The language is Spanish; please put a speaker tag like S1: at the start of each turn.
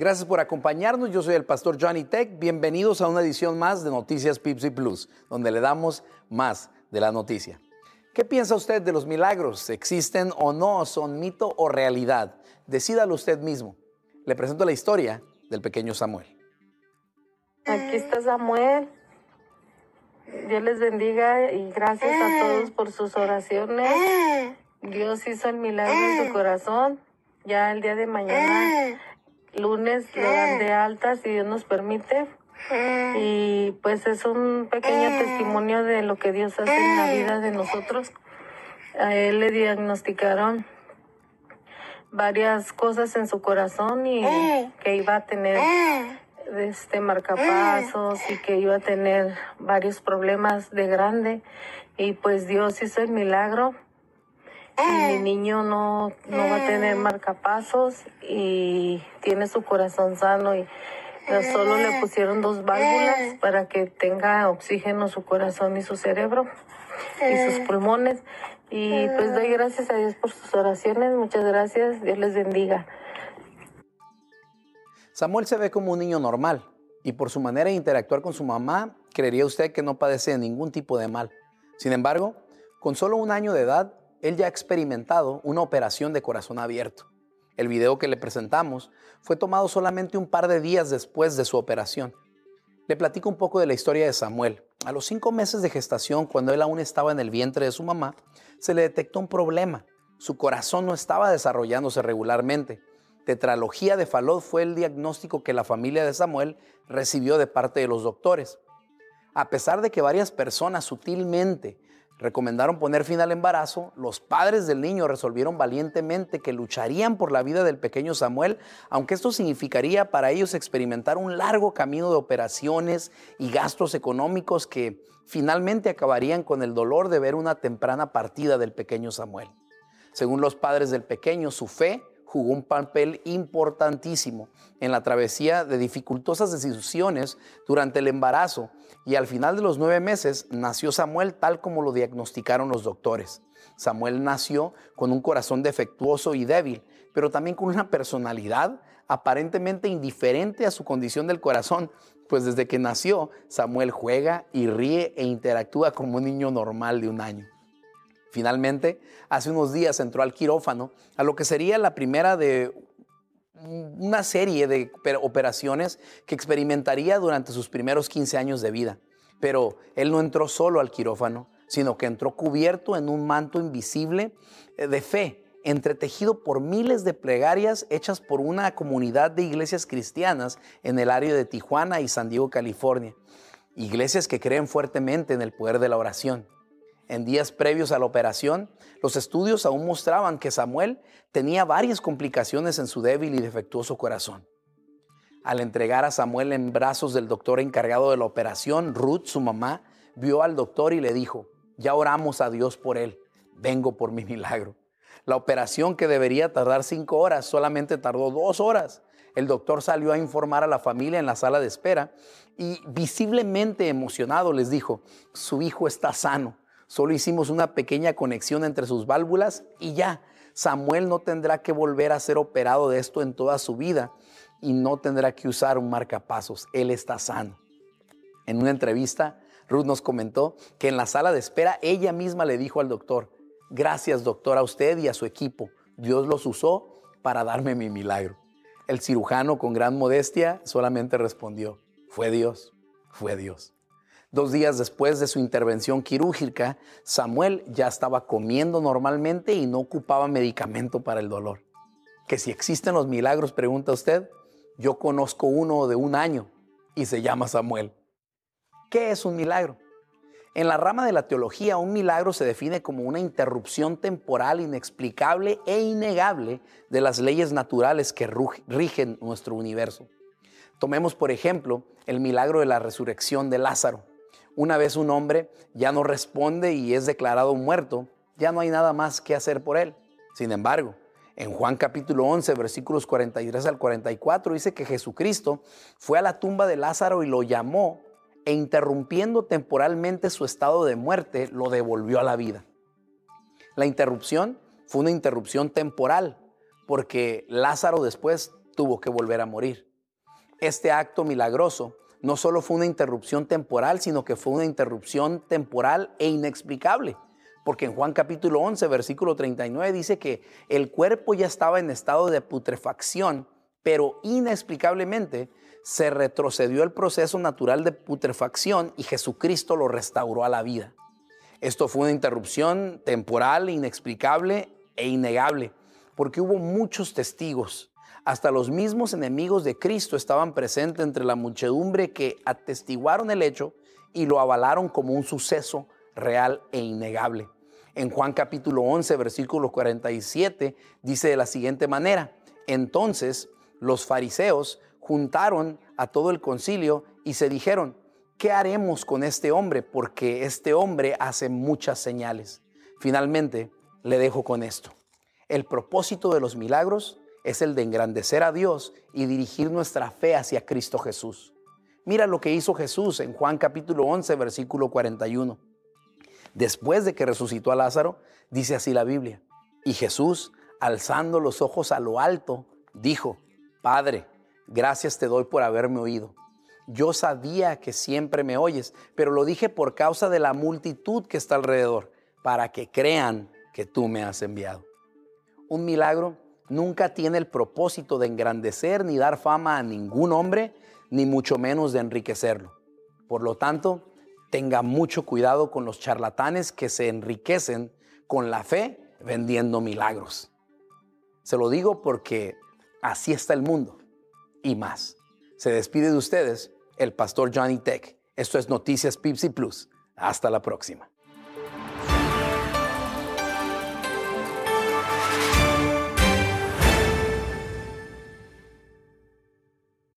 S1: Gracias por acompañarnos. Yo soy el pastor Johnny Tech. Bienvenidos a una edición más de Noticias Pipsy Plus, donde le damos más de la noticia. ¿Qué piensa usted de los milagros? ¿Existen o no? ¿Son mito o realidad? Decídalo usted mismo. Le presento la historia del pequeño Samuel.
S2: Aquí está Samuel. Dios les bendiga y gracias a todos por sus oraciones. Dios hizo el milagro en su corazón. Ya el día de mañana lunes le dan de alta si Dios nos permite. Y pues es un pequeño testimonio de lo que Dios hace en la vida de nosotros. A él le diagnosticaron varias cosas en su corazón y que iba a tener este marcapasos y que iba a tener varios problemas de grande. Y pues Dios hizo el milagro mi niño no, no va a tener marcapasos y tiene su corazón sano y solo le pusieron dos válvulas para que tenga oxígeno su corazón y su cerebro y sus pulmones. Y pues doy gracias a Dios por sus oraciones. Muchas gracias. Dios les bendiga.
S1: Samuel se ve como un niño normal y por su manera de interactuar con su mamá, creería usted que no padece de ningún tipo de mal. Sin embargo, con solo un año de edad, él ya ha experimentado una operación de corazón abierto. El video que le presentamos fue tomado solamente un par de días después de su operación. Le platico un poco de la historia de Samuel. A los cinco meses de gestación, cuando él aún estaba en el vientre de su mamá, se le detectó un problema. Su corazón no estaba desarrollándose regularmente. Tetralogía de Fallot fue el diagnóstico que la familia de Samuel recibió de parte de los doctores. A pesar de que varias personas sutilmente recomendaron poner fin al embarazo, los padres del niño resolvieron valientemente que lucharían por la vida del pequeño Samuel, aunque esto significaría para ellos experimentar un largo camino de operaciones y gastos económicos que finalmente acabarían con el dolor de ver una temprana partida del pequeño Samuel. Según los padres del pequeño, su fe jugó un papel importantísimo en la travesía de dificultosas decisiones durante el embarazo y al final de los nueve meses nació Samuel tal como lo diagnosticaron los doctores. Samuel nació con un corazón defectuoso y débil, pero también con una personalidad aparentemente indiferente a su condición del corazón, pues desde que nació Samuel juega y ríe e interactúa como un niño normal de un año. Finalmente, hace unos días entró al quirófano a lo que sería la primera de una serie de operaciones que experimentaría durante sus primeros 15 años de vida. Pero él no entró solo al quirófano, sino que entró cubierto en un manto invisible eh, de fe, entretejido por miles de plegarias hechas por una comunidad de iglesias cristianas en el área de Tijuana y San Diego, California. Iglesias que creen fuertemente en el poder de la oración. En días previos a la operación, los estudios aún mostraban que Samuel tenía varias complicaciones en su débil y defectuoso corazón. Al entregar a Samuel en brazos del doctor encargado de la operación, Ruth, su mamá, vio al doctor y le dijo, ya oramos a Dios por él, vengo por mi milagro. La operación que debería tardar cinco horas solamente tardó dos horas. El doctor salió a informar a la familia en la sala de espera y visiblemente emocionado les dijo, su hijo está sano Solo hicimos una pequeña conexión entre sus válvulas y ya. Samuel no tendrá que volver a ser operado de esto en toda su vida y no tendrá que usar un marcapasos. Él está sano. En una entrevista, Ruth nos comentó que en la sala de espera ella misma le dijo al doctor, gracias doctor a usted y a su equipo. Dios los usó para darme mi milagro. El cirujano con gran modestia solamente respondió, fue Dios, fue Dios. Dos días después de su intervención quirúrgica, Samuel ya estaba comiendo normalmente y no ocupaba medicamento para el dolor. Que si existen los milagros, pregunta usted, yo conozco uno de un año y se llama Samuel. ¿Qué es un milagro? En la rama de la teología, un milagro se define como una interrupción temporal inexplicable e innegable de las leyes naturales que rigen nuestro universo. Tomemos, por ejemplo, el milagro de la resurrección de Lázaro. Una vez un hombre ya no responde y es declarado muerto, ya no hay nada más que hacer por él. Sin embargo, en Juan capítulo 11, versículos 43 al 44, dice que Jesucristo fue a la tumba de Lázaro y lo llamó e interrumpiendo temporalmente su estado de muerte, lo devolvió a la vida. La interrupción fue una interrupción temporal, porque Lázaro después tuvo que volver a morir. Este acto milagroso no solo fue una interrupción temporal, sino que fue una interrupción temporal e inexplicable. Porque en Juan capítulo 11, versículo 39 dice que el cuerpo ya estaba en estado de putrefacción, pero inexplicablemente se retrocedió el proceso natural de putrefacción y Jesucristo lo restauró a la vida. Esto fue una interrupción temporal, inexplicable e innegable, porque hubo muchos testigos. Hasta los mismos enemigos de Cristo estaban presentes entre la muchedumbre que atestiguaron el hecho y lo avalaron como un suceso real e innegable. En Juan capítulo 11, versículo 47, dice de la siguiente manera, entonces los fariseos juntaron a todo el concilio y se dijeron, ¿qué haremos con este hombre? Porque este hombre hace muchas señales. Finalmente, le dejo con esto. El propósito de los milagros es el de engrandecer a Dios y dirigir nuestra fe hacia Cristo Jesús. Mira lo que hizo Jesús en Juan capítulo 11, versículo 41. Después de que resucitó a Lázaro, dice así la Biblia, y Jesús, alzando los ojos a lo alto, dijo, Padre, gracias te doy por haberme oído. Yo sabía que siempre me oyes, pero lo dije por causa de la multitud que está alrededor, para que crean que tú me has enviado. Un milagro nunca tiene el propósito de engrandecer ni dar fama a ningún hombre, ni mucho menos de enriquecerlo. Por lo tanto, tenga mucho cuidado con los charlatanes que se enriquecen con la fe vendiendo milagros. Se lo digo porque así está el mundo y más. Se despide de ustedes el pastor Johnny Tech. Esto es Noticias Pipsy Plus. Hasta la próxima.